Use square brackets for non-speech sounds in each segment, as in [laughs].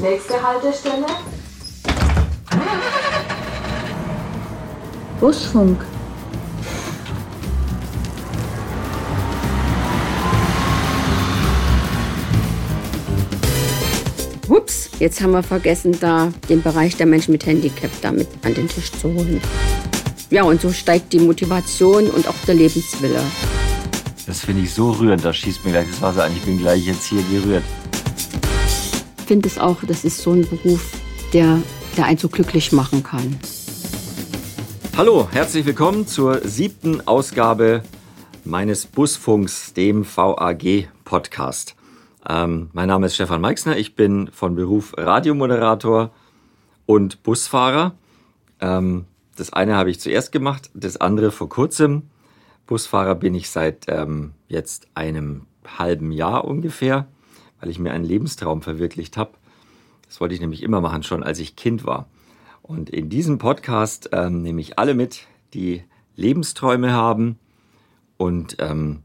Nächste Haltestelle. Busfunk. Ups, jetzt haben wir vergessen, da den Bereich der Menschen mit Handicap damit an den Tisch zu holen. Ja, und so steigt die Motivation und auch der Lebenswille. Das finde ich so rührend, da schießt mir gleich das Wasser an. Ich bin gleich jetzt hier gerührt. Ich finde es auch, das ist so ein Beruf, der, der einen so glücklich machen kann. Hallo, herzlich willkommen zur siebten Ausgabe meines Busfunks, dem VAG-Podcast. Ähm, mein Name ist Stefan Meixner, ich bin von Beruf Radiomoderator und Busfahrer. Ähm, das eine habe ich zuerst gemacht, das andere vor kurzem. Busfahrer bin ich seit ähm, jetzt einem halben Jahr ungefähr, weil ich mir einen Lebenstraum verwirklicht habe. Das wollte ich nämlich immer machen, schon als ich Kind war. Und in diesem Podcast ähm, nehme ich alle mit, die Lebensträume haben und ähm,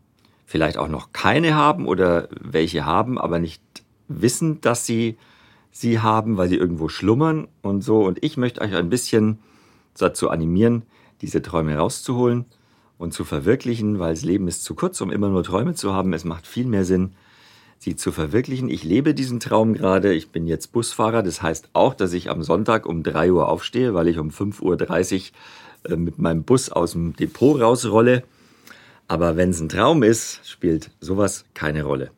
vielleicht auch noch keine haben oder welche haben, aber nicht wissen, dass sie sie haben, weil sie irgendwo schlummern und so. Und ich möchte euch ein bisschen dazu animieren, diese Träume rauszuholen und zu verwirklichen, weil das Leben ist zu kurz, um immer nur Träume zu haben. Es macht viel mehr Sinn, sie zu verwirklichen. Ich lebe diesen Traum gerade. Ich bin jetzt Busfahrer. Das heißt auch, dass ich am Sonntag um 3 Uhr aufstehe, weil ich um 5.30 Uhr äh, mit meinem Bus aus dem Depot rausrolle. Aber wenn es ein Traum ist, spielt sowas keine Rolle.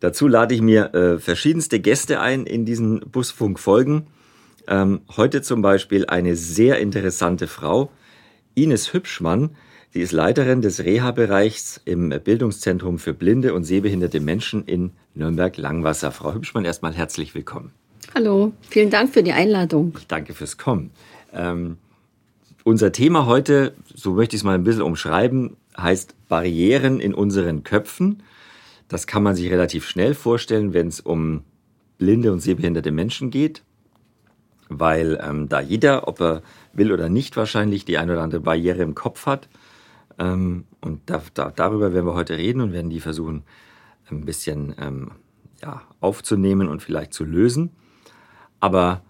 Dazu lade ich mir äh, verschiedenste Gäste ein in diesen Busfunk-Folgen. Ähm, heute zum Beispiel eine sehr interessante Frau, Ines Hübschmann. Sie ist Leiterin des Reha-Bereichs im Bildungszentrum für blinde und sehbehinderte Menschen in Nürnberg-Langwasser. Frau Hübschmann, erstmal herzlich willkommen. Hallo, vielen Dank für die Einladung. Ich danke fürs Kommen. Ähm, unser Thema heute, so möchte ich es mal ein bisschen umschreiben, heißt Barrieren in unseren Köpfen. Das kann man sich relativ schnell vorstellen, wenn es um blinde und sehbehinderte Menschen geht weil ähm, da jeder, ob er will oder nicht, wahrscheinlich die eine oder andere Barriere im Kopf hat. Ähm, und da, da, darüber werden wir heute reden und werden die versuchen, ein bisschen ähm, ja, aufzunehmen und vielleicht zu lösen. Aber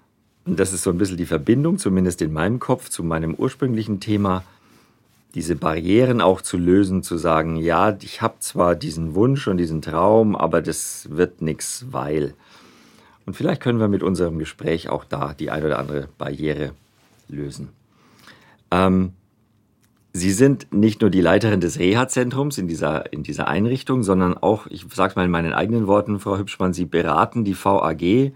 das ist so ein bisschen die Verbindung, zumindest in meinem Kopf, zu meinem ursprünglichen Thema, diese Barrieren auch zu lösen, zu sagen, ja, ich habe zwar diesen Wunsch und diesen Traum, aber das wird nichts, weil. Und vielleicht können wir mit unserem Gespräch auch da die ein oder andere Barriere lösen. Ähm, Sie sind nicht nur die Leiterin des Reha-Zentrums in dieser, in dieser Einrichtung, sondern auch, ich sage es mal in meinen eigenen Worten, Frau Hübschmann, Sie beraten die VAG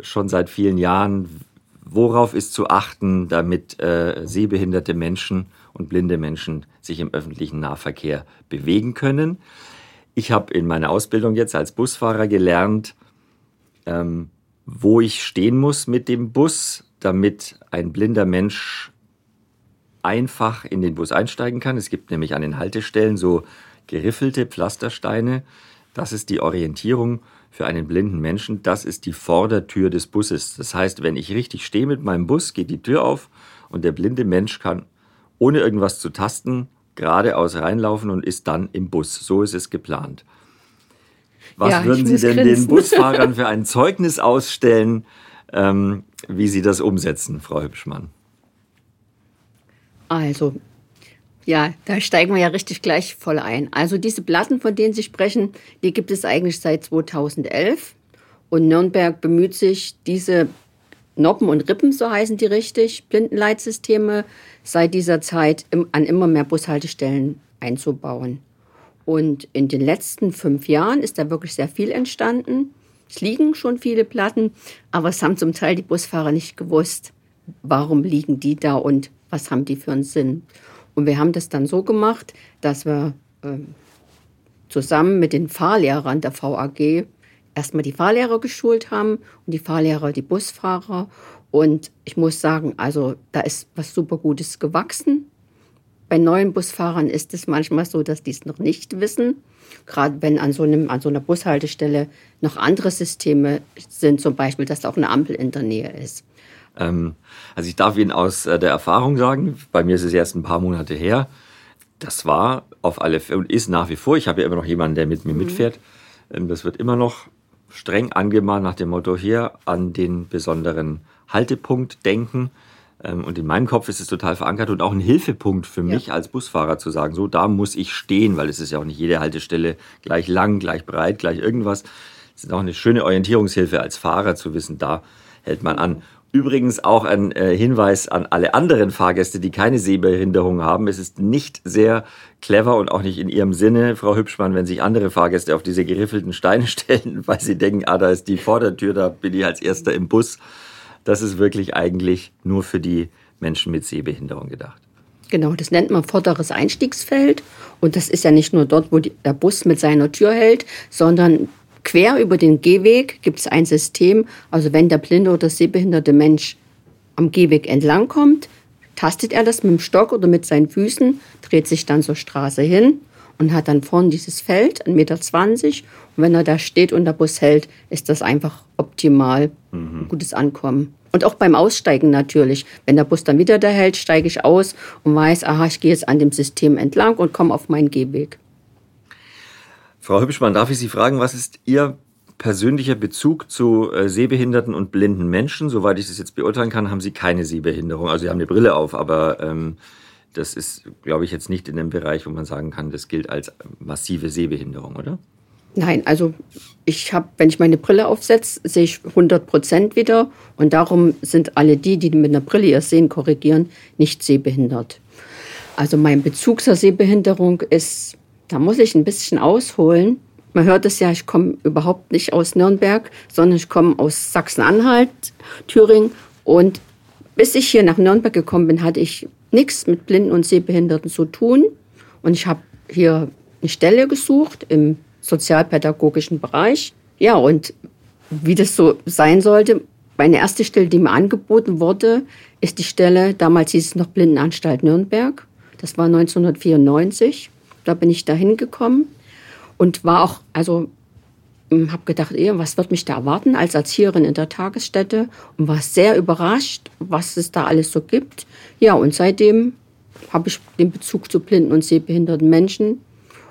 schon seit vielen Jahren. Worauf ist zu achten, damit äh, sehbehinderte Menschen und blinde Menschen sich im öffentlichen Nahverkehr bewegen können? Ich habe in meiner Ausbildung jetzt als Busfahrer gelernt, ähm, wo ich stehen muss mit dem Bus, damit ein blinder Mensch einfach in den Bus einsteigen kann. Es gibt nämlich an den Haltestellen so geriffelte Pflastersteine. Das ist die Orientierung für einen blinden Menschen. Das ist die Vordertür des Busses. Das heißt, wenn ich richtig stehe mit meinem Bus, geht die Tür auf und der blinde Mensch kann ohne irgendwas zu tasten geradeaus reinlaufen und ist dann im Bus. So ist es geplant. Was ja, würden Sie denn grinsen. den Busfahrern für ein Zeugnis ausstellen, ähm, wie Sie das umsetzen, Frau Hübschmann? Also, ja, da steigen wir ja richtig gleich voll ein. Also diese Platten, von denen Sie sprechen, die gibt es eigentlich seit 2011. Und Nürnberg bemüht sich, diese Noppen und Rippen, so heißen die richtig, Blindenleitsysteme, seit dieser Zeit an immer mehr Bushaltestellen einzubauen. Und in den letzten fünf Jahren ist da wirklich sehr viel entstanden. Es liegen schon viele Platten, aber es haben zum Teil die Busfahrer nicht gewusst, warum liegen die da und was haben die für einen Sinn. Und wir haben das dann so gemacht, dass wir ähm, zusammen mit den Fahrlehrern der VAG erstmal die Fahrlehrer geschult haben und die Fahrlehrer die Busfahrer. Und ich muss sagen, also da ist was super Gutes gewachsen. Bei neuen Busfahrern ist es manchmal so, dass die es noch nicht wissen. Gerade wenn an so, einem, an so einer Bushaltestelle noch andere Systeme sind, zum Beispiel, dass auch eine Ampel in der Nähe ist. Ähm, also ich darf Ihnen aus äh, der Erfahrung sagen, bei mir ist es erst ein paar Monate her, das war auf alle Fälle und ist nach wie vor, ich habe ja immer noch jemanden, der mit mir mhm. mitfährt, ähm, das wird immer noch streng angemahnt nach dem Motto hier an den besonderen Haltepunkt denken. Ähm, und in meinem Kopf ist es total verankert und auch ein Hilfepunkt für mich ja. als Busfahrer zu sagen, so da muss ich stehen, weil es ist ja auch nicht jede Haltestelle gleich lang, gleich breit, gleich irgendwas. Es ist auch eine schöne Orientierungshilfe als Fahrer zu wissen, da hält man an. Übrigens auch ein äh, Hinweis an alle anderen Fahrgäste, die keine Sehbehinderung haben. Es ist nicht sehr clever und auch nicht in Ihrem Sinne, Frau Hübschmann, wenn sich andere Fahrgäste auf diese geriffelten Steine [laughs] stellen, weil sie denken, ah, da ist die Vordertür, da bin ich als Erster im Bus. Das ist wirklich eigentlich nur für die Menschen mit Sehbehinderung gedacht. Genau, das nennt man vorderes Einstiegsfeld. Und das ist ja nicht nur dort, wo die, der Bus mit seiner Tür hält, sondern quer über den Gehweg gibt es ein System. Also wenn der blinde oder sehbehinderte Mensch am Gehweg entlangkommt, tastet er das mit dem Stock oder mit seinen Füßen, dreht sich dann zur Straße hin und hat dann vorne dieses Feld, 1,20 Meter. Und wenn er da steht und der Bus hält, ist das einfach optimal. Mhm. Gutes Ankommen. Und auch beim Aussteigen natürlich. Wenn der Bus dann wieder da hält, steige ich aus und weiß, aha, ich gehe jetzt an dem System entlang und komme auf meinen Gehweg. Frau Hübschmann, darf ich Sie fragen, was ist Ihr persönlicher Bezug zu äh, sehbehinderten und blinden Menschen? Soweit ich das jetzt beurteilen kann, haben Sie keine Sehbehinderung. Also Sie haben eine Brille auf, aber ähm, das ist, glaube ich, jetzt nicht in dem Bereich, wo man sagen kann, das gilt als massive Sehbehinderung, oder? Nein, also ich habe, wenn ich meine Brille aufsetze, sehe ich 100 Prozent wieder. Und darum sind alle die, die mit einer Brille ihr Sehen korrigieren, nicht sehbehindert. Also mein Bezug zur Sehbehinderung ist, da muss ich ein bisschen ausholen. Man hört es ja, ich komme überhaupt nicht aus Nürnberg, sondern ich komme aus Sachsen-Anhalt, Thüringen. Und bis ich hier nach Nürnberg gekommen bin, hatte ich nichts mit Blinden und Sehbehinderten zu tun. Und ich habe hier eine Stelle gesucht im sozialpädagogischen Bereich. Ja, und wie das so sein sollte, meine erste Stelle, die mir angeboten wurde, ist die Stelle, damals hieß es noch Blindenanstalt Nürnberg. Das war 1994. Da bin ich da hingekommen und war auch, also hm, habe gedacht, was wird mich da erwarten als Erzieherin in der Tagesstätte und war sehr überrascht, was es da alles so gibt. Ja, und seitdem habe ich den Bezug zu blinden und sehbehinderten Menschen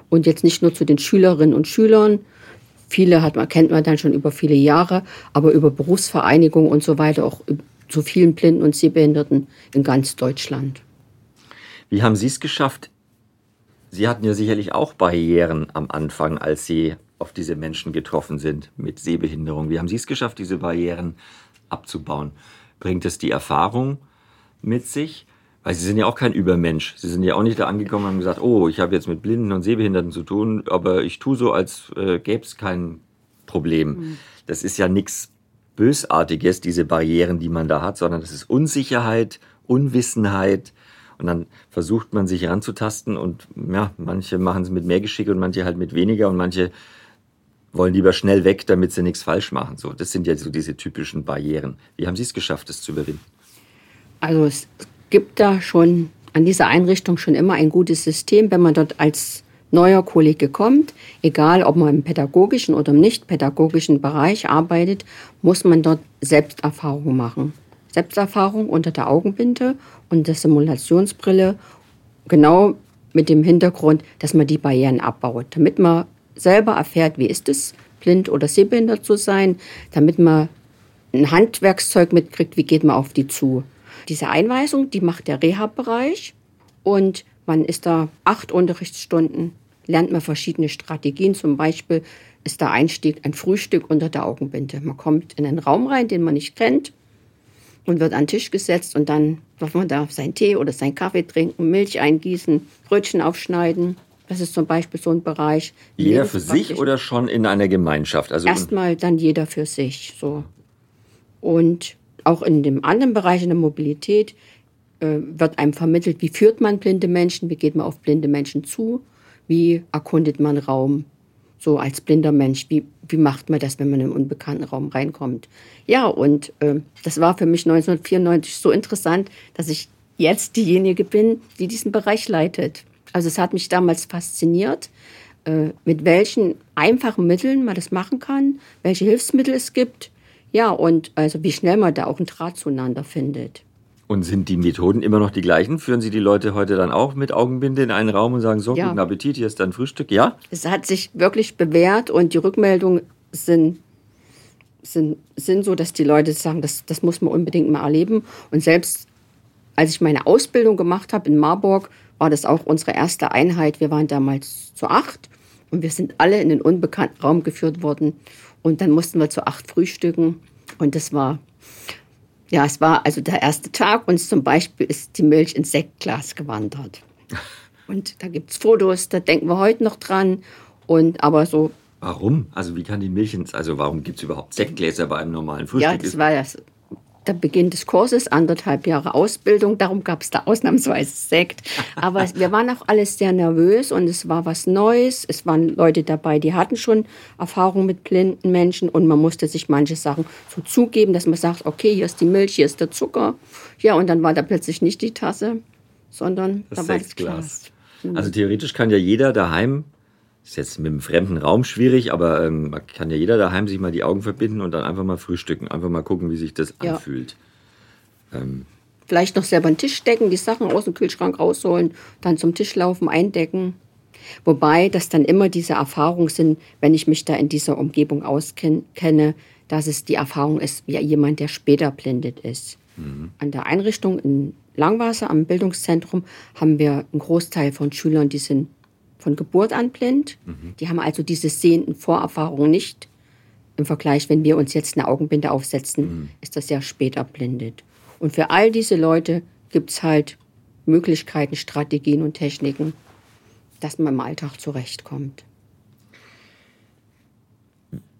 und jetzt nicht nur zu den Schülerinnen und Schülern. Viele hat man, kennt man dann schon über viele Jahre, aber über Berufsvereinigungen und so weiter auch zu vielen Blinden und Sehbehinderten in ganz Deutschland. Wie haben Sie es geschafft? Sie hatten ja sicherlich auch Barrieren am Anfang, als Sie auf diese Menschen getroffen sind mit Sehbehinderung. Wie haben Sie es geschafft, diese Barrieren abzubauen? Bringt es die Erfahrung mit sich? Weil sie sind ja auch kein Übermensch. Sie sind ja auch nicht da angekommen und haben gesagt, oh, ich habe jetzt mit Blinden und Sehbehinderten zu tun, aber ich tue so, als äh, gäbe es kein Problem. Mhm. Das ist ja nichts Bösartiges, diese Barrieren, die man da hat, sondern das ist Unsicherheit, Unwissenheit. Und dann versucht man sich ranzutasten und ja, manche machen es mit mehr Geschick und manche halt mit weniger und manche wollen lieber schnell weg, damit sie nichts falsch machen. So, das sind ja so diese typischen Barrieren. Wie haben Sie es geschafft, das zu überwinden? Also es gibt da schon an dieser Einrichtung schon immer ein gutes System, wenn man dort als neuer Kollege kommt, egal ob man im pädagogischen oder im nicht pädagogischen Bereich arbeitet, muss man dort Selbsterfahrung machen. Selbsterfahrung unter der Augenbinde und der Simulationsbrille, genau mit dem Hintergrund, dass man die Barrieren abbaut, damit man selber erfährt, wie ist es, blind oder sehbehindert zu sein, damit man ein Handwerkszeug mitkriegt, wie geht man auf die zu. Diese Einweisung, die macht der Reha-Bereich und man ist da acht Unterrichtsstunden, lernt man verschiedene Strategien. Zum Beispiel ist der Einstieg ein Frühstück unter der Augenbinde. Man kommt in einen Raum rein, den man nicht kennt und wird an den Tisch gesetzt und dann darf man da seinen Tee oder seinen Kaffee trinken, Milch eingießen, Brötchen aufschneiden. Das ist zum Beispiel so ein Bereich. Jeder für sich oder schon in einer Gemeinschaft? Also Erstmal dann jeder für sich. So. Und auch in dem anderen Bereich in der Mobilität äh, wird einem vermittelt, wie führt man blinde Menschen, wie geht man auf blinde Menschen zu, wie erkundet man Raum, so als blinder Mensch, wie, wie macht man das, wenn man in einen unbekannten Raum reinkommt. Ja, und äh, das war für mich 1994 so interessant, dass ich jetzt diejenige bin, die diesen Bereich leitet. Also es hat mich damals fasziniert, äh, mit welchen einfachen Mitteln man das machen kann, welche Hilfsmittel es gibt ja, und also wie schnell man da auch einen Draht zueinander findet. Und sind die Methoden immer noch die gleichen? Führen Sie die Leute heute dann auch mit Augenbinde in einen Raum und sagen, so, ja. guten Appetit, hier ist dein Frühstück? Ja? Es hat sich wirklich bewährt und die Rückmeldungen sind sind, sind so, dass die Leute sagen, das, das muss man unbedingt mal erleben. Und selbst als ich meine Ausbildung gemacht habe in Marburg, war das auch unsere erste Einheit. Wir waren damals zu acht und wir sind alle in den unbekannten Raum geführt worden. Und dann mussten wir zu acht frühstücken. Und das war, ja, es war also der erste Tag. Und zum Beispiel ist die Milch ins Sektglas gewandert. [laughs] Und da gibt es Fotos, da denken wir heute noch dran. Und aber so. Warum? Also wie kann die Milch ins, also warum gibt es überhaupt Sektgläser bei einem normalen Frühstück? Ja, das war ja der Beginn des Kurses, anderthalb Jahre Ausbildung. Darum gab es da ausnahmsweise Sekt. Aber [laughs] wir waren auch alles sehr nervös und es war was Neues. Es waren Leute dabei, die hatten schon Erfahrung mit blinden Menschen und man musste sich manche Sachen so zugeben, dass man sagt, okay, hier ist die Milch, hier ist der Zucker. Ja, und dann war da plötzlich nicht die Tasse, sondern das da war das Glas. Also theoretisch kann ja jeder daheim ist jetzt mit einem fremden Raum schwierig, aber ähm, man kann ja jeder daheim sich mal die Augen verbinden und dann einfach mal frühstücken, einfach mal gucken, wie sich das ja. anfühlt. Ähm. Vielleicht noch selber einen Tisch decken, die Sachen aus dem Kühlschrank rausholen, dann zum Tisch laufen, eindecken. Wobei das dann immer diese Erfahrungen sind, wenn ich mich da in dieser Umgebung auskenne, dass es die Erfahrung ist, wie jemand, der später blindet ist. Mhm. An der Einrichtung in Langwasser am Bildungszentrum haben wir einen Großteil von Schülern, die sind von Geburt an blind. Mhm. Die haben also diese sehenden Vorerfahrungen nicht. Im Vergleich, wenn wir uns jetzt eine Augenbinde aufsetzen, mhm. ist das ja später blindet. Und für all diese Leute gibt es halt Möglichkeiten, Strategien und Techniken, dass man im Alltag zurechtkommt.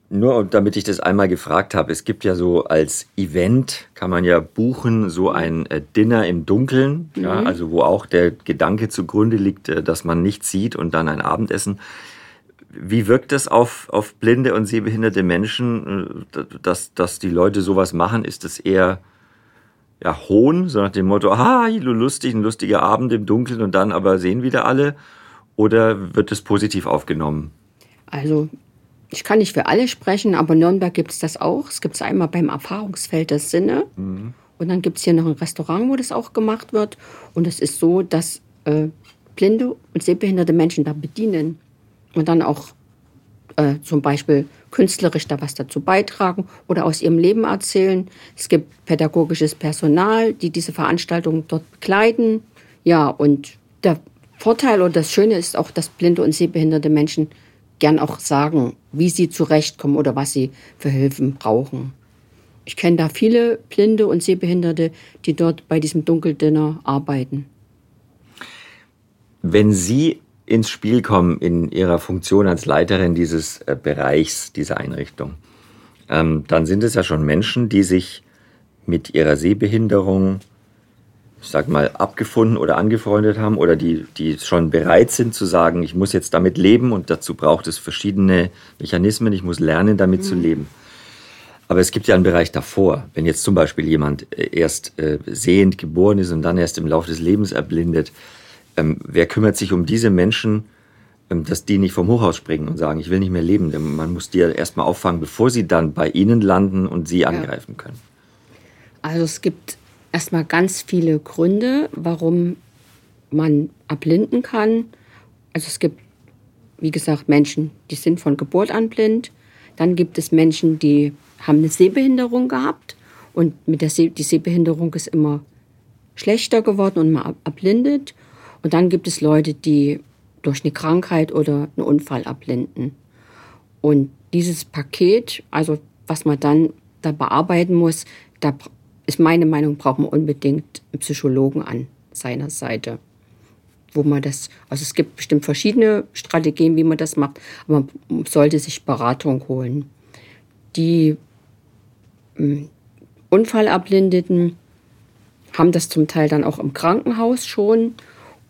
Nur damit ich das einmal gefragt habe, es gibt ja so als Event, kann man ja buchen, so ein äh, Dinner im Dunkeln, mhm. ja, also wo auch der Gedanke zugrunde liegt, äh, dass man nichts sieht und dann ein Abendessen. Wie wirkt das auf, auf blinde und sehbehinderte Menschen, äh, dass, dass die Leute sowas machen? Ist das eher ja, Hohn, so nach dem Motto, ah, lustig, ein lustiger Abend im Dunkeln und dann aber sehen wieder alle? Oder wird es positiv aufgenommen? Also ich kann nicht für alle sprechen, aber in Nürnberg gibt es das auch. Es gibt es einmal beim Erfahrungsfeld der Sinne. Mhm. Und dann gibt es hier noch ein Restaurant, wo das auch gemacht wird. Und es ist so, dass äh, blinde und sehbehinderte Menschen da bedienen und dann auch äh, zum Beispiel künstlerisch da was dazu beitragen oder aus ihrem Leben erzählen. Es gibt pädagogisches Personal, die diese Veranstaltungen dort begleiten. Ja, und der Vorteil oder das Schöne ist auch, dass blinde und sehbehinderte Menschen gern auch sagen, wie sie zurechtkommen oder was sie für Hilfen brauchen. Ich kenne da viele Blinde und Sehbehinderte, die dort bei diesem Dunkeldinner arbeiten. Wenn Sie ins Spiel kommen in Ihrer Funktion als Leiterin dieses äh, Bereichs, dieser Einrichtung, ähm, dann sind es ja schon Menschen, die sich mit ihrer Sehbehinderung ich sag mal, abgefunden oder angefreundet haben oder die, die schon bereit sind zu sagen, ich muss jetzt damit leben und dazu braucht es verschiedene Mechanismen, ich muss lernen, damit mhm. zu leben. Aber es gibt ja einen Bereich davor. Wenn jetzt zum Beispiel jemand äh, erst äh, sehend geboren ist und dann erst im Laufe des Lebens erblindet, ähm, wer kümmert sich um diese Menschen, ähm, dass die nicht vom Hochhaus springen und sagen, ich will nicht mehr leben? Denn man muss die ja erstmal auffangen, bevor sie dann bei ihnen landen und sie angreifen können. Also es gibt erstmal ganz viele Gründe, warum man erblinden kann. Also es gibt, wie gesagt, Menschen, die sind von Geburt an blind. Dann gibt es Menschen, die haben eine Sehbehinderung gehabt und mit der See die Sehbehinderung ist immer schlechter geworden und man erblindet. Und dann gibt es Leute, die durch eine Krankheit oder einen Unfall erblinden. Und dieses Paket, also was man dann da bearbeiten muss, da ist meine Meinung, braucht man unbedingt einen Psychologen an seiner Seite. Wo man das, also es gibt bestimmt verschiedene Strategien, wie man das macht, aber man sollte sich Beratung holen. Die ähm, Unfallerblindeten haben das zum Teil dann auch im Krankenhaus schon.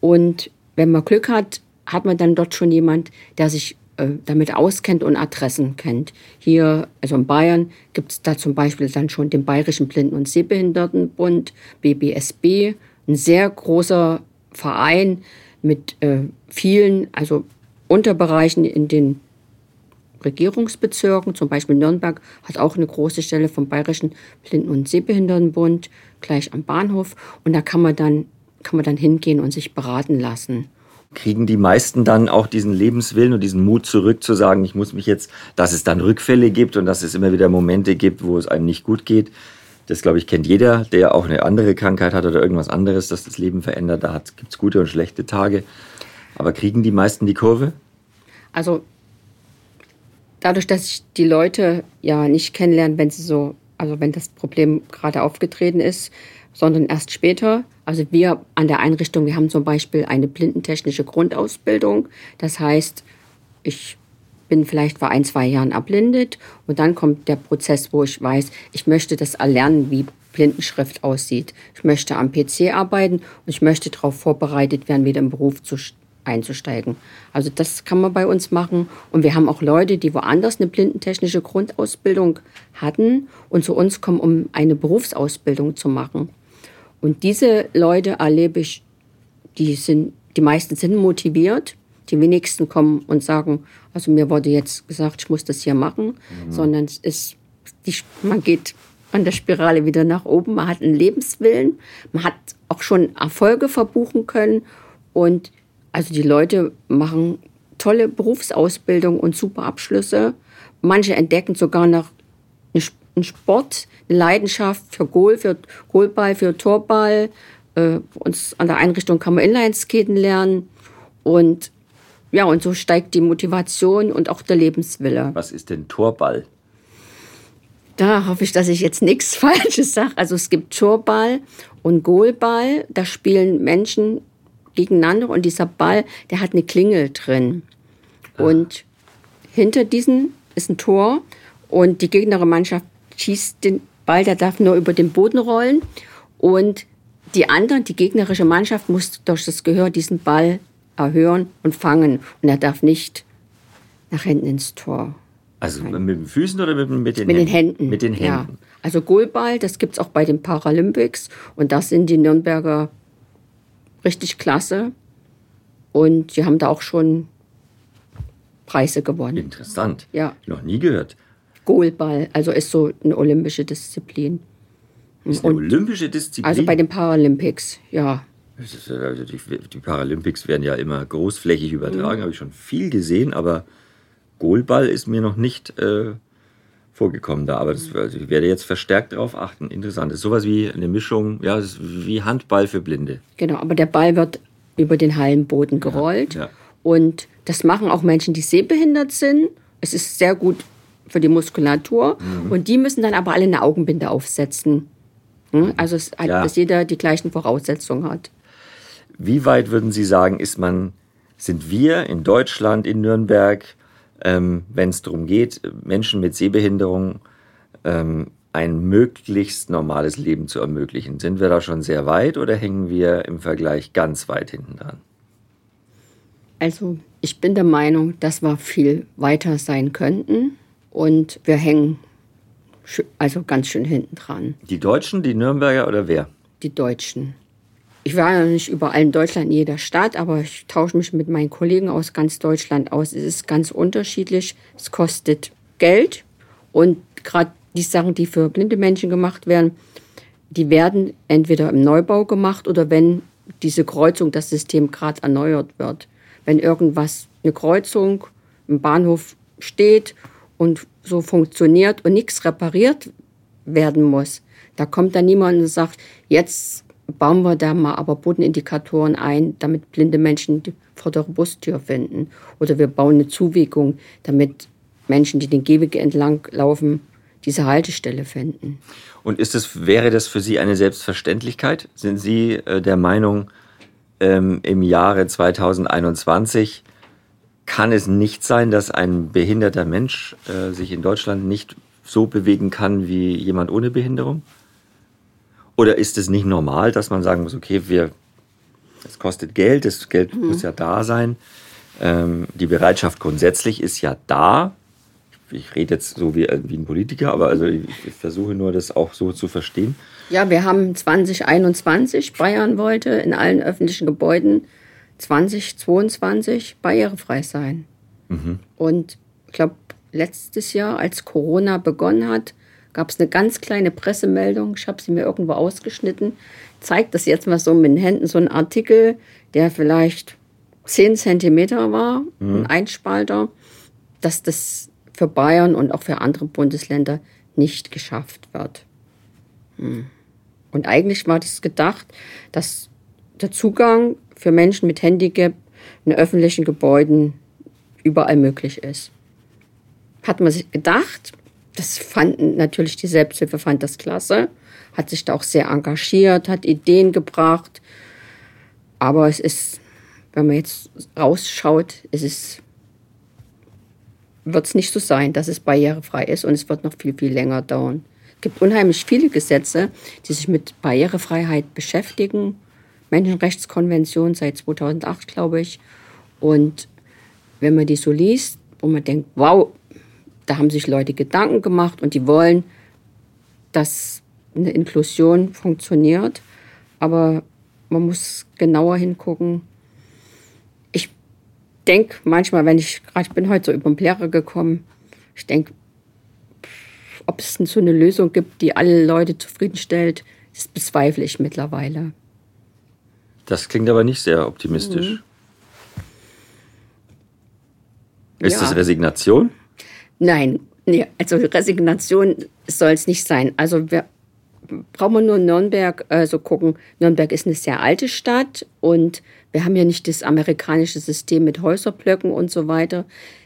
Und wenn man Glück hat, hat man dann dort schon jemand, der sich äh, damit auskennt und Adressen kennt. Hier, also in Bayern, gibt es da zum Beispiel dann schon den Bayerischen Blinden- und Sehbehindertenbund, BBSB, ein sehr großer Verein mit äh, vielen, also Unterbereichen in den Regierungsbezirken, zum Beispiel Nürnberg hat auch eine große Stelle vom Bayerischen Blinden- und Sehbehindertenbund gleich am Bahnhof und da kann man dann kann man dann hingehen und sich beraten lassen. Kriegen die meisten dann auch diesen Lebenswillen und diesen Mut zurück zu sagen, ich muss mich jetzt, dass es dann Rückfälle gibt und dass es immer wieder Momente gibt, wo es einem nicht gut geht. Das, glaube ich, kennt jeder, der auch eine andere Krankheit hat oder irgendwas anderes, das das Leben verändert. Da gibt es gute und schlechte Tage. Aber kriegen die meisten die Kurve? Also dadurch, dass ich die Leute ja nicht kennenlerne, wenn sie so, also wenn das Problem gerade aufgetreten ist, sondern erst später. Also wir an der Einrichtung, wir haben zum Beispiel eine blindentechnische Grundausbildung. Das heißt, ich bin vielleicht vor ein, zwei Jahren erblindet und dann kommt der Prozess, wo ich weiß, ich möchte das erlernen, wie Blindenschrift aussieht. Ich möchte am PC arbeiten und ich möchte darauf vorbereitet werden, wieder im Beruf zu einzusteigen. Also das kann man bei uns machen. Und wir haben auch Leute, die woanders eine blindentechnische Grundausbildung hatten und zu uns kommen, um eine Berufsausbildung zu machen. Und diese Leute erlebe ich, die sind, die meisten sind motiviert. Die wenigsten kommen und sagen, also mir wurde jetzt gesagt, ich muss das hier machen, mhm. sondern es ist, die, man geht an der Spirale wieder nach oben, man hat einen Lebenswillen, man hat auch schon Erfolge verbuchen können und also die Leute machen tolle Berufsausbildung und super Abschlüsse. Manche entdecken sogar noch einen Sport, eine Leidenschaft für Goal, für Goalball, für Torball. Äh, uns an der Einrichtung kann man Inlineskaten lernen. Und ja, und so steigt die Motivation und auch der Lebenswille. Was ist denn Torball? Da hoffe ich, dass ich jetzt nichts [laughs] Falsches sage. Also es gibt Torball und Goalball. Da spielen Menschen gegeneinander und dieser Ball, der hat eine Klingel drin. Ah. Und hinter diesem ist ein Tor und die gegnerische Mannschaft schießt den Ball, der darf nur über den Boden rollen und die anderen, die gegnerische Mannschaft muss durch das Gehör diesen Ball erhören und fangen und er darf nicht nach hinten ins Tor. Also Nein. mit den Füßen oder mit, mit, den, mit Händen? den Händen? Mit den Händen. Ja. Also Goalball, das gibt es auch bei den Paralympics und das sind die Nürnberger richtig klasse. Und sie haben da auch schon Preise gewonnen. Interessant. Ja. Noch nie gehört. Goalball, also ist so eine olympische Disziplin. Ist eine Und olympische Disziplin? Also bei den Paralympics, ja. Also die, die, Paralympics werden ja immer großflächig übertragen, mhm. habe ich schon viel gesehen, aber Goalball ist mir noch nicht äh, vorgekommen da. Aber das, also ich werde jetzt verstärkt darauf achten. Interessant. Das ist sowas wie eine Mischung, ja, wie Handball für Blinde. Genau, aber der Ball wird über den Hallenboden gerollt. Ja, ja. Und das machen auch Menschen, die sehbehindert sind. Es ist sehr gut für die Muskulatur. Mhm. Und die müssen dann aber alle eine Augenbinde aufsetzen. Hm? Also, es ja. dass jeder die gleichen Voraussetzungen hat. Wie weit würden Sie sagen, ist man, sind wir in Deutschland, in Nürnberg, ähm, wenn es darum geht, Menschen mit Sehbehinderung ähm, ein möglichst normales Leben zu ermöglichen. Sind wir da schon sehr weit oder hängen wir im Vergleich ganz weit hinten dran? Also ich bin der Meinung, dass wir viel weiter sein könnten und wir hängen also ganz schön hinten dran. Die Deutschen, die Nürnberger oder wer? Die Deutschen. Ich war ja nicht überall in Deutschland, in jeder Stadt, aber ich tausche mich mit meinen Kollegen aus ganz Deutschland aus. Es ist ganz unterschiedlich. Es kostet Geld und gerade die Sachen, die für blinde Menschen gemacht werden, die werden entweder im Neubau gemacht oder wenn diese Kreuzung, das System gerade erneuert wird. Wenn irgendwas, eine Kreuzung im Bahnhof steht und so funktioniert und nichts repariert werden muss, da kommt dann niemand und sagt, jetzt bauen wir da mal aber Bodenindikatoren ein, damit blinde Menschen die vordere Bustür finden. Oder wir bauen eine Zuwiegung, damit Menschen, die den Gehweg entlang laufen, diese Haltestelle finden. Und ist es, wäre das für Sie eine Selbstverständlichkeit? Sind Sie äh, der Meinung, ähm, im Jahre 2021 kann es nicht sein, dass ein behinderter Mensch äh, sich in Deutschland nicht so bewegen kann wie jemand ohne Behinderung? Oder ist es nicht normal, dass man sagen muss, okay, wir, es kostet Geld, das Geld mhm. muss ja da sein. Ähm, die Bereitschaft grundsätzlich ist ja da. Ich rede jetzt so wie, wie ein Politiker, aber also ich, ich versuche nur, das auch so zu verstehen. Ja, wir haben 2021, Bayern wollte in allen öffentlichen Gebäuden 2022 barrierefrei sein. Mhm. Und ich glaube, letztes Jahr, als Corona begonnen hat, gab es eine ganz kleine Pressemeldung, ich habe sie mir irgendwo ausgeschnitten, zeigt das jetzt mal so mit den Händen, so ein Artikel, der vielleicht 10 Zentimeter war, ein Einspalter, dass das für Bayern und auch für andere Bundesländer nicht geschafft wird. Hm. Und eigentlich war das gedacht, dass der Zugang für Menschen mit Handicap in öffentlichen Gebäuden überall möglich ist. Hat man sich gedacht, das fanden natürlich die Selbsthilfe fand das klasse, hat sich da auch sehr engagiert, hat Ideen gebracht. Aber es ist, wenn man jetzt rausschaut, es ist wird es nicht so sein, dass es barrierefrei ist und es wird noch viel, viel länger dauern. Es gibt unheimlich viele Gesetze, die sich mit Barrierefreiheit beschäftigen. Menschenrechtskonvention seit 2008, glaube ich. Und wenn man die so liest, wo man denkt, wow, da haben sich Leute Gedanken gemacht und die wollen, dass eine Inklusion funktioniert. Aber man muss genauer hingucken. Ich denke manchmal, wenn ich gerade, ich bin heute so über den Lehrer gekommen, ich denke, ob es so eine Lösung gibt, die alle Leute zufriedenstellt, das bezweifle ich mittlerweile. Das klingt aber nicht sehr optimistisch. Mhm. Ist ja. das Resignation? Nein, nee, also Resignation soll es nicht sein. Also wir brauchen wir nur Nürnberg äh, so gucken. Nürnberg ist eine sehr alte Stadt und wir haben ja nicht das amerikanische System mit Häuserblöcken und so weiter.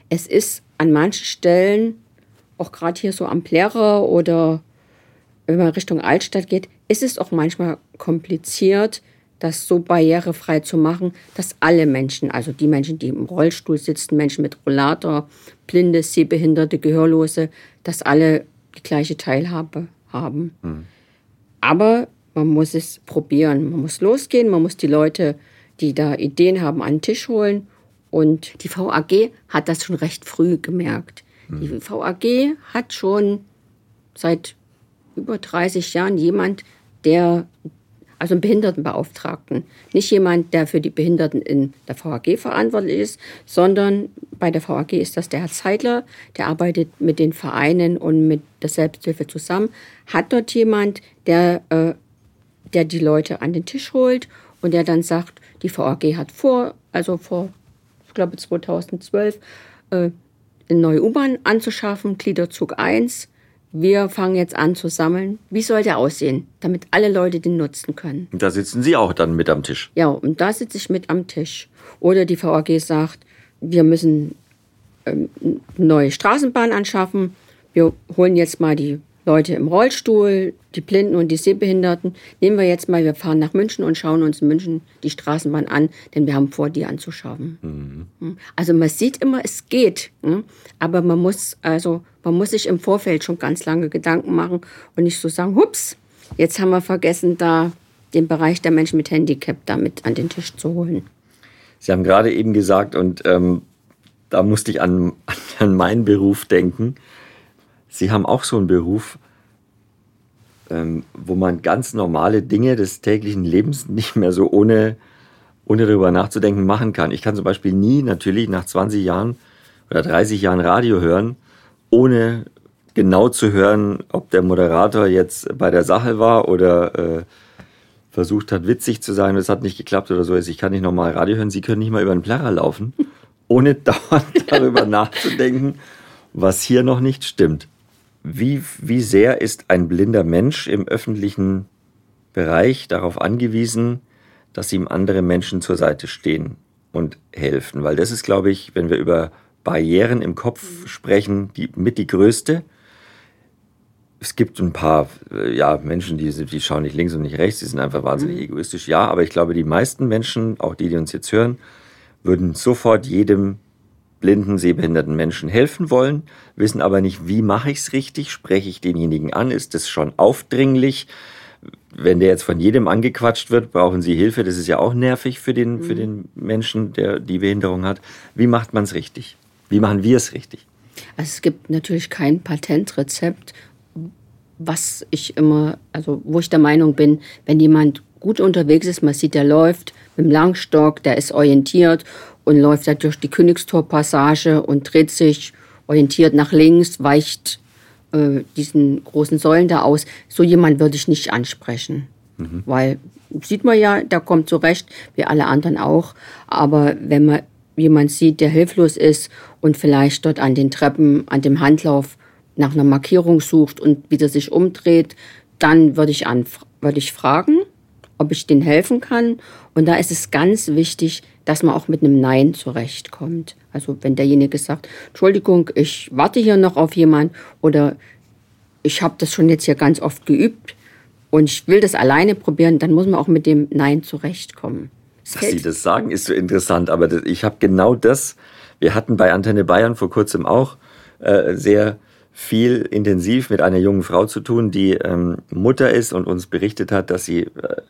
Es ist an manchen Stellen, auch gerade hier so am Plärrer oder wenn man Richtung Altstadt geht, ist es auch manchmal kompliziert, das so barrierefrei zu machen, dass alle Menschen, also die Menschen, die im Rollstuhl sitzen, Menschen mit Rollator, Blinde, Sehbehinderte, Gehörlose, dass alle die gleiche Teilhabe haben. Mhm. Aber man muss es probieren. Man muss losgehen, man muss die Leute, die da Ideen haben, an den Tisch holen. Und die VAG hat das schon recht früh gemerkt. Mhm. Die VAG hat schon seit über 30 Jahren jemand, der also einen Behindertenbeauftragten. Nicht jemand, der für die Behinderten in der VAG verantwortlich ist, sondern bei der VAG ist das der Herr Zeidler, der arbeitet mit den Vereinen und mit der Selbsthilfe zusammen, hat dort jemand, der, äh, der die Leute an den Tisch holt und der dann sagt, die VAG hat vor, also vor, ich glaube 2012, äh, eine neue U-Bahn anzuschaffen, Gliederzug 1 wir fangen jetzt an zu sammeln. Wie soll der aussehen, damit alle Leute den nutzen können? Und da sitzen Sie auch dann mit am Tisch. Ja, und da sitze ich mit am Tisch. Oder die VAG sagt, wir müssen ähm, neue Straßenbahn anschaffen. Wir holen jetzt mal die Leute im Rollstuhl, die Blinden und die Sehbehinderten. Nehmen wir jetzt mal, wir fahren nach München und schauen uns in München die Straßenbahn an, denn wir haben vor, die anzuschaffen. Mhm. Hm. Also man sieht immer, es geht, ne? aber man muss also man muss sich im Vorfeld schon ganz lange Gedanken machen und nicht so sagen, hups, jetzt haben wir vergessen, da den Bereich der Menschen mit Handicap damit an den Tisch zu holen. Sie haben gerade eben gesagt, und ähm, da musste ich an, [laughs] an meinen Beruf denken, Sie haben auch so einen Beruf, ähm, wo man ganz normale Dinge des täglichen Lebens nicht mehr so ohne, ohne darüber nachzudenken machen kann. Ich kann zum Beispiel nie natürlich nach 20 Jahren oder 30 Jahren Radio hören, ohne genau zu hören, ob der Moderator jetzt bei der Sache war oder äh, versucht hat, witzig zu sein, es hat nicht geklappt oder so. Ich kann nicht nochmal Radio hören, Sie können nicht mal über den Plärrer laufen, [laughs] ohne dauernd darüber [laughs] nachzudenken, was hier noch nicht stimmt. Wie, wie sehr ist ein blinder Mensch im öffentlichen Bereich darauf angewiesen, dass ihm andere Menschen zur Seite stehen und helfen? Weil das ist, glaube ich, wenn wir über Barrieren im Kopf sprechen, die mit die größte. Es gibt ein paar äh, ja, Menschen, die, die schauen nicht links und nicht rechts, die sind einfach wahnsinnig mhm. egoistisch. Ja, aber ich glaube, die meisten Menschen, auch die, die uns jetzt hören, würden sofort jedem blinden, sehbehinderten Menschen helfen wollen, wissen aber nicht, wie mache ich es richtig, spreche ich denjenigen an, ist das schon aufdringlich? Wenn der jetzt von jedem angequatscht wird, brauchen sie Hilfe, das ist ja auch nervig für den, mhm. für den Menschen, der die Behinderung hat. Wie macht man es richtig? Wie machen wir es richtig? Also es gibt natürlich kein Patentrezept, was ich immer, also wo ich der Meinung bin, wenn jemand gut unterwegs ist, man sieht, der läuft mit dem Langstock, der ist orientiert und läuft da durch die Königstorpassage und dreht sich orientiert nach links, weicht äh, diesen großen Säulen da aus. So jemand würde ich nicht ansprechen. Mhm. Weil sieht man ja, der kommt zurecht, wie alle anderen auch. Aber wenn man jemand sieht, der hilflos ist und vielleicht dort an den Treppen, an dem Handlauf nach einer Markierung sucht und wieder sich umdreht, dann würde ich, würde ich fragen, ob ich denen helfen kann. Und da ist es ganz wichtig, dass man auch mit einem Nein zurechtkommt. Also wenn derjenige sagt, Entschuldigung, ich warte hier noch auf jemanden oder ich habe das schon jetzt hier ganz oft geübt und ich will das alleine probieren, dann muss man auch mit dem Nein zurechtkommen. Dass Sie das sagen, ist so interessant, aber ich habe genau das, wir hatten bei Antenne Bayern vor kurzem auch äh, sehr viel intensiv mit einer jungen Frau zu tun, die ähm, Mutter ist und uns berichtet hat, dass sie äh,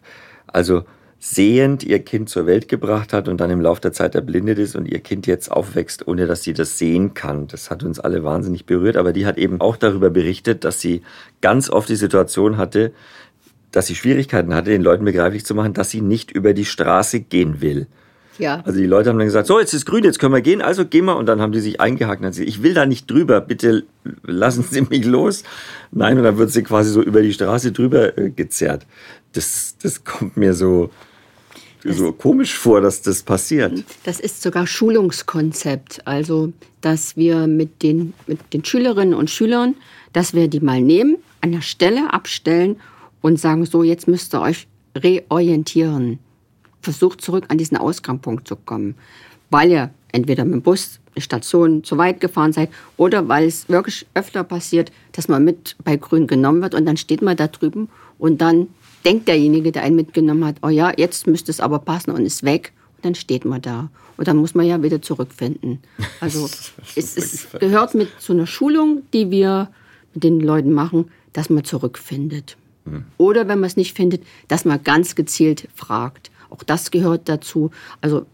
also sehend ihr Kind zur Welt gebracht hat und dann im Laufe der Zeit erblindet ist und ihr Kind jetzt aufwächst, ohne dass sie das sehen kann. Das hat uns alle wahnsinnig berührt, aber die hat eben auch darüber berichtet, dass sie ganz oft die Situation hatte, dass sie Schwierigkeiten hatte, den Leuten begreiflich zu machen, dass sie nicht über die Straße gehen will. Ja. Also die Leute haben dann gesagt, so, jetzt ist grün, jetzt können wir gehen, also gehen wir. Und dann haben die sich eingehakt und haben gesagt, ich will da nicht drüber, bitte lassen Sie mich los. Nein, und dann wird sie quasi so über die Straße drüber äh, gezerrt. Das, das kommt mir so, so komisch vor, dass das passiert. Das ist sogar Schulungskonzept. Also, dass wir mit den, mit den Schülerinnen und Schülern, dass wir die mal nehmen, an der Stelle abstellen und sagen, so, jetzt müsst ihr euch reorientieren versucht zurück an diesen Ausgangspunkt zu kommen, weil ihr entweder mit dem Bus eine Station zu weit gefahren seid oder weil es wirklich öfter passiert, dass man mit bei Grün genommen wird und dann steht man da drüben und dann denkt derjenige, der einen mitgenommen hat, oh ja, jetzt müsste es aber passen und ist weg und dann steht man da. Und dann muss man ja wieder zurückfinden. Also [laughs] es, es gehört mit zu einer Schulung, die wir mit den Leuten machen, dass man zurückfindet. Hm. Oder wenn man es nicht findet, dass man ganz gezielt fragt. Auch das gehört dazu. Also,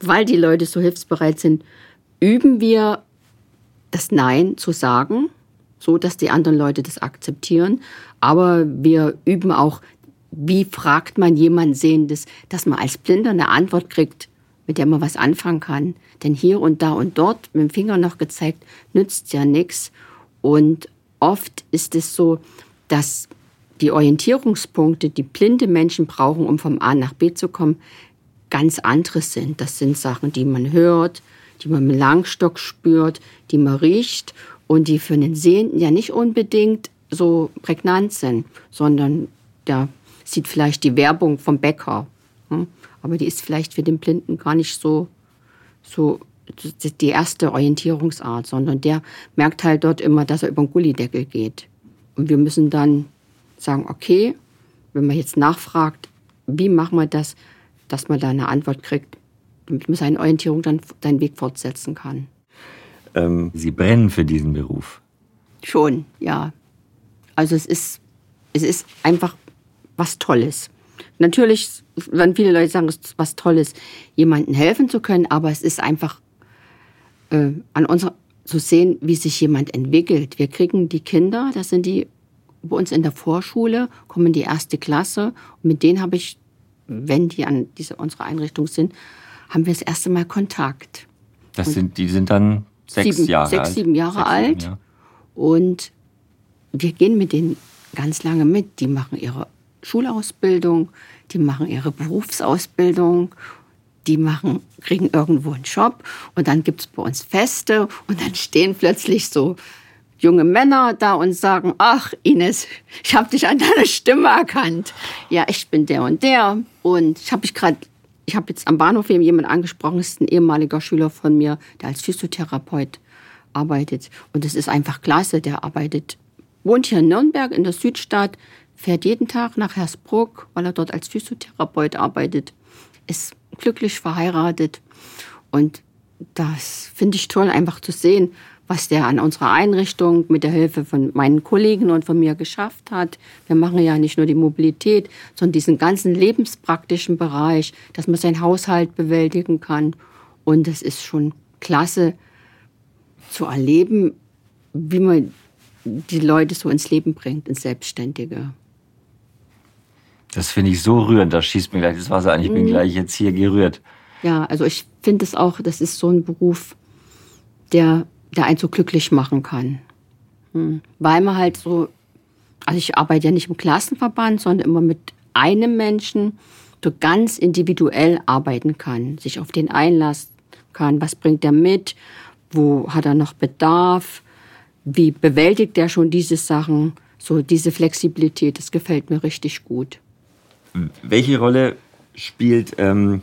weil die Leute so hilfsbereit sind, üben wir das Nein zu sagen, so dass die anderen Leute das akzeptieren. Aber wir üben auch, wie fragt man jemand Sehendes, dass man als Blinder eine Antwort kriegt, mit der man was anfangen kann. Denn hier und da und dort mit dem Finger noch gezeigt, nützt ja nichts. Und oft ist es so, dass die Orientierungspunkte, die blinde Menschen brauchen, um vom A nach B zu kommen, ganz andere sind. Das sind Sachen, die man hört, die man mit Langstock spürt, die man riecht und die für einen Sehenden ja nicht unbedingt so prägnant sind, sondern der sieht vielleicht die Werbung vom Bäcker. Hm? Aber die ist vielleicht für den Blinden gar nicht so, so die erste Orientierungsart, sondern der merkt halt dort immer, dass er über den Gullideckel geht. Und wir müssen dann sagen, okay, wenn man jetzt nachfragt, wie machen wir das, dass man da eine Antwort kriegt, damit man seine Orientierung dann seinen Weg fortsetzen kann. Ähm, Sie brennen für diesen Beruf? Schon, ja. Also es ist, es ist einfach was Tolles. Natürlich werden viele Leute sagen, es ist was Tolles, jemandem helfen zu können, aber es ist einfach äh, an unserer zu sehen, wie sich jemand entwickelt. Wir kriegen die Kinder, das sind die bei uns in der Vorschule, kommen die erste Klasse und mit denen habe ich, wenn die an diese, unsere Einrichtung sind, haben wir das erste Mal Kontakt. Das sind, die sind dann sechs sieben, Jahre sechs, alt. Sieben Jahre sechs, alt. Sieben, ja. Und wir gehen mit denen ganz lange mit. Die machen ihre Schulausbildung, die machen ihre Berufsausbildung, die machen, kriegen irgendwo einen Job und dann gibt es bei uns Feste und dann stehen plötzlich so junge Männer da und sagen, ach Ines, ich habe dich an deiner Stimme erkannt. Ja, ich bin der und der. Und ich habe mich gerade, ich habe jetzt am Bahnhof jemand angesprochen, das ist ein ehemaliger Schüler von mir, der als Physiotherapeut arbeitet. Und es ist einfach klasse, der arbeitet, wohnt hier in Nürnberg in der Südstadt, fährt jeden Tag nach Hersbruck, weil er dort als Physiotherapeut arbeitet, ist glücklich verheiratet. Und das finde ich toll, einfach zu sehen, was der an unserer Einrichtung mit der Hilfe von meinen Kollegen und von mir geschafft hat. Wir machen ja nicht nur die Mobilität, sondern diesen ganzen lebenspraktischen Bereich, dass man seinen Haushalt bewältigen kann. Und es ist schon klasse zu erleben, wie man die Leute so ins Leben bringt, ins Selbstständige. Das finde ich so rührend, da schießt mir gleich das Wasser an. Ich bin mhm. gleich jetzt hier gerührt. Ja, also ich finde es auch, das ist so ein Beruf, der der einen so glücklich machen kann. Hm. Weil man halt so, also ich arbeite ja nicht im Klassenverband, sondern immer mit einem Menschen so ganz individuell arbeiten kann, sich auf den einlassen kann, was bringt er mit, wo hat er noch Bedarf, wie bewältigt er schon diese Sachen, so diese Flexibilität, das gefällt mir richtig gut. Welche Rolle spielt ähm,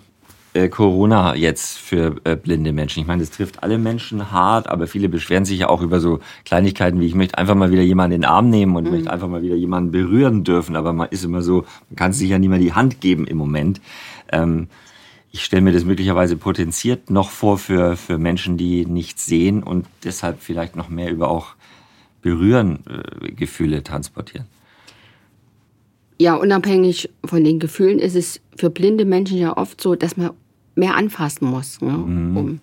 äh, Corona jetzt für äh, blinde Menschen? Ich meine, das trifft alle Menschen hart, aber viele beschweren sich ja auch über so Kleinigkeiten wie ich möchte einfach mal wieder jemanden in den Arm nehmen und mhm. möchte einfach mal wieder jemanden berühren dürfen, aber man ist immer so, man kann sich ja nicht mehr die Hand geben im Moment. Ähm, ich stelle mir das möglicherweise potenziert noch vor für, für Menschen, die nichts sehen und deshalb vielleicht noch mehr über auch Berühren äh, Gefühle transportieren. Ja, unabhängig von den Gefühlen ist es für blinde Menschen ja oft so, dass man mehr anfassen muss. Ne? Mhm. Um,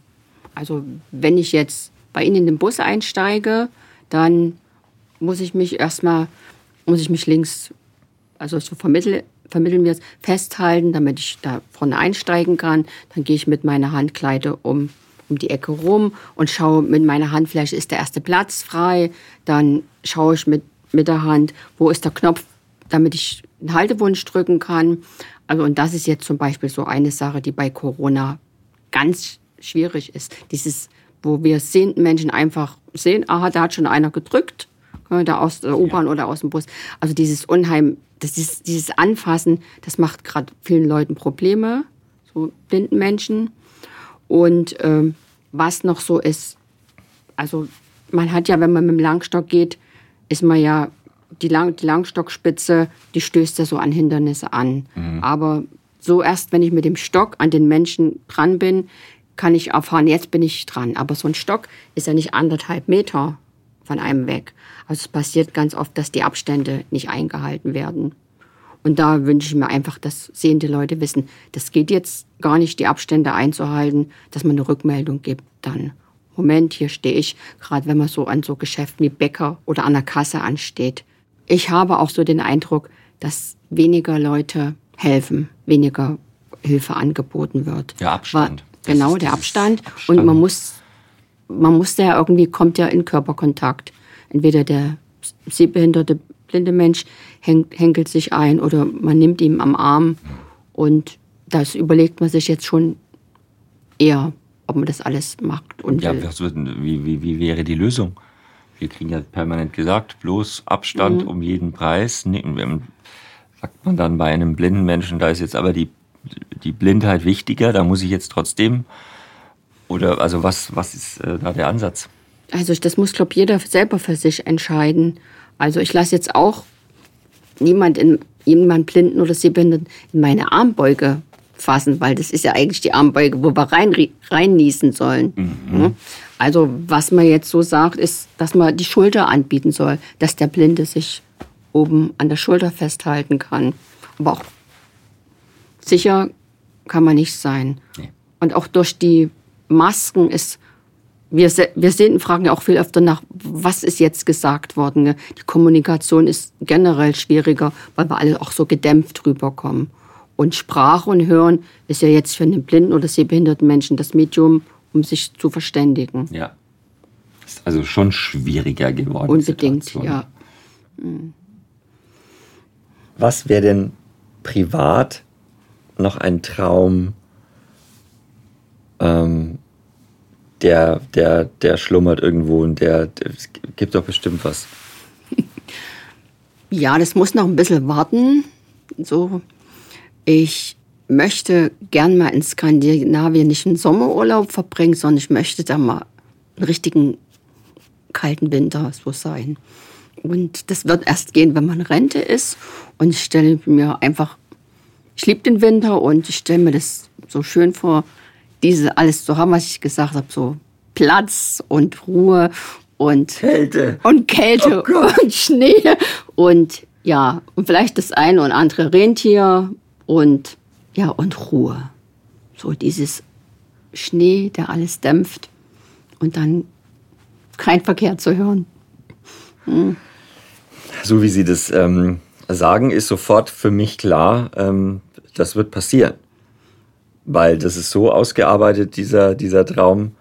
also wenn ich jetzt bei Ihnen in den Bus einsteige, dann muss ich mich erstmal, muss ich mich links, also so vermitteln, vermitteln wir es, festhalten, damit ich da vorne einsteigen kann. Dann gehe ich mit meiner Handkleide um, um die Ecke rum und schaue mit meiner Handfläche, ist der erste Platz frei. Dann schaue ich mit, mit der Hand, wo ist der Knopf, damit ich einen Haltewunsch drücken kann. Also, und das ist jetzt zum Beispiel so eine Sache, die bei Corona ganz schwierig ist. Dieses, wo wir sehenden Menschen einfach sehen, aha, da hat schon einer gedrückt, da aus der U-Bahn ja. oder aus dem Bus. Also dieses Unheim, das ist, dieses Anfassen, das macht gerade vielen Leuten Probleme, so blinden Menschen. Und ähm, was noch so ist, also man hat ja, wenn man mit dem Langstock geht, ist man ja die, Lang die Langstockspitze, die stößt ja so an Hindernisse an. Mhm. Aber so erst, wenn ich mit dem Stock an den Menschen dran bin, kann ich erfahren, jetzt bin ich dran. Aber so ein Stock ist ja nicht anderthalb Meter von einem weg. Also es passiert ganz oft, dass die Abstände nicht eingehalten werden. Und da wünsche ich mir einfach, dass sehende Leute wissen, das geht jetzt gar nicht, die Abstände einzuhalten, dass man eine Rückmeldung gibt dann. Moment, hier stehe ich, gerade wenn man so an so Geschäften wie Bäcker oder an der Kasse ansteht ich habe auch so den Eindruck, dass weniger Leute helfen, weniger Hilfe angeboten wird. Der Abstand. War, genau, der Abstand. Abstand. Und man muss, man muss ja irgendwie, kommt ja in Körperkontakt. Entweder der sehbehinderte blinde Mensch henkelt sich ein oder man nimmt ihn am Arm. Und das überlegt man sich jetzt schon eher, ob man das alles macht. Und ja, wie, wie, wie wäre die Lösung? Wir kriegen ja permanent gesagt, bloß Abstand mhm. um jeden Preis. Sagt man dann bei einem blinden Menschen, da ist jetzt aber die, die Blindheit wichtiger, da muss ich jetzt trotzdem. Oder also was, was ist äh, da der Ansatz? Also das muss, glaube ich, jeder selber für sich entscheiden. Also ich lasse jetzt auch niemand in jemand Blinden oder Sehbehinderten in meine Armbeuge fassen, weil das ist ja eigentlich die Armbeuge, wo wir rein, rein niesen sollen. Mhm. Also was man jetzt so sagt, ist, dass man die Schulter anbieten soll, dass der Blinde sich oben an der Schulter festhalten kann. Aber auch sicher kann man nicht sein. Nee. Und auch durch die Masken ist, wir, wir sehen, fragen ja auch viel öfter nach, was ist jetzt gesagt worden. Die Kommunikation ist generell schwieriger, weil wir alle auch so gedämpft rüberkommen. Und Sprache und Hören ist ja jetzt für einen blinden oder sehbehinderten Menschen das Medium, um sich zu verständigen. Ja. Ist also schon schwieriger geworden. Unbedingt, Situation. ja. Mhm. Was wäre denn privat noch ein Traum, ähm, der, der, der schlummert irgendwo und der, der es gibt doch bestimmt was. [laughs] Ja, das muss noch ein bisschen warten. So ich möchte gern mal in Skandinavien nicht einen Sommerurlaub verbringen, sondern ich möchte da mal einen richtigen kalten Winter so sein. Und das wird erst gehen, wenn man Rente ist. Und ich stelle mir einfach, ich liebe den Winter und ich stelle mir das so schön vor, diese alles zu haben, was ich gesagt habe, so Platz und Ruhe und Kälte und Kälte oh und Schnee und ja und vielleicht das eine und andere Rentier und ja, und Ruhe. So dieses Schnee, der alles dämpft und dann kein Verkehr zu hören. Hm. So wie Sie das ähm, sagen, ist sofort für mich klar, ähm, das wird passieren. Weil das ist so ausgearbeitet, dieser, dieser Traum.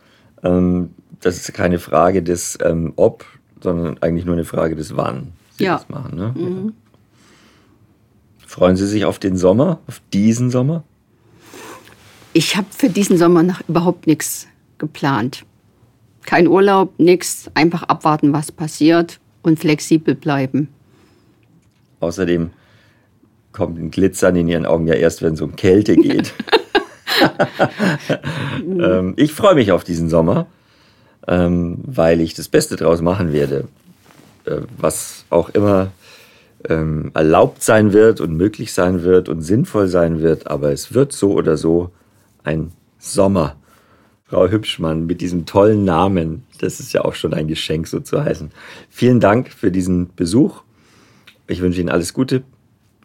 Ähm, das ist keine Frage des ähm, Ob, sondern eigentlich nur eine Frage des Wann Sie ja. das machen. Ne? Mhm Freuen Sie sich auf den Sommer, auf diesen Sommer? Ich habe für diesen Sommer noch überhaupt nichts geplant. Kein Urlaub, nichts. Einfach abwarten, was passiert und flexibel bleiben. Außerdem kommt ein Glitzern in Ihren Augen ja erst, wenn es um Kälte geht. [laughs] ähm, ich freue mich auf diesen Sommer, ähm, weil ich das Beste draus machen werde. Äh, was auch immer ähm, erlaubt sein wird und möglich sein wird und sinnvoll sein wird. Aber es wird so oder so ein Sommer. Frau Hübschmann mit diesem tollen Namen. Das ist ja auch schon ein Geschenk, so zu heißen. Vielen Dank für diesen Besuch. Ich wünsche Ihnen alles Gute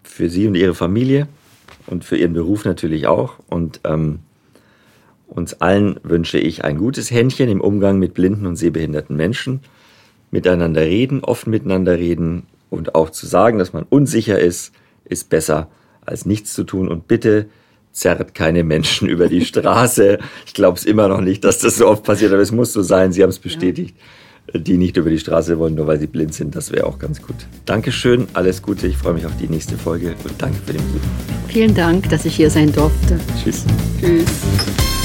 für Sie und Ihre Familie und für Ihren Beruf natürlich auch. Und ähm, uns allen wünsche ich ein gutes Händchen im Umgang mit blinden und sehbehinderten Menschen. Miteinander reden, offen miteinander reden und auch zu sagen, dass man unsicher ist, ist besser als nichts zu tun. Und bitte zerrt keine Menschen [laughs] über die Straße. Ich glaube es immer noch nicht, dass das so oft passiert, aber es muss so sein. Sie haben es bestätigt. Ja. Die nicht über die Straße wollen, nur weil sie blind sind, das wäre auch ganz gut. Dankeschön, alles Gute. Ich freue mich auf die nächste Folge und danke für den Besuch. Vielen Dank, dass ich hier sein durfte. Tschüss. Tschüss.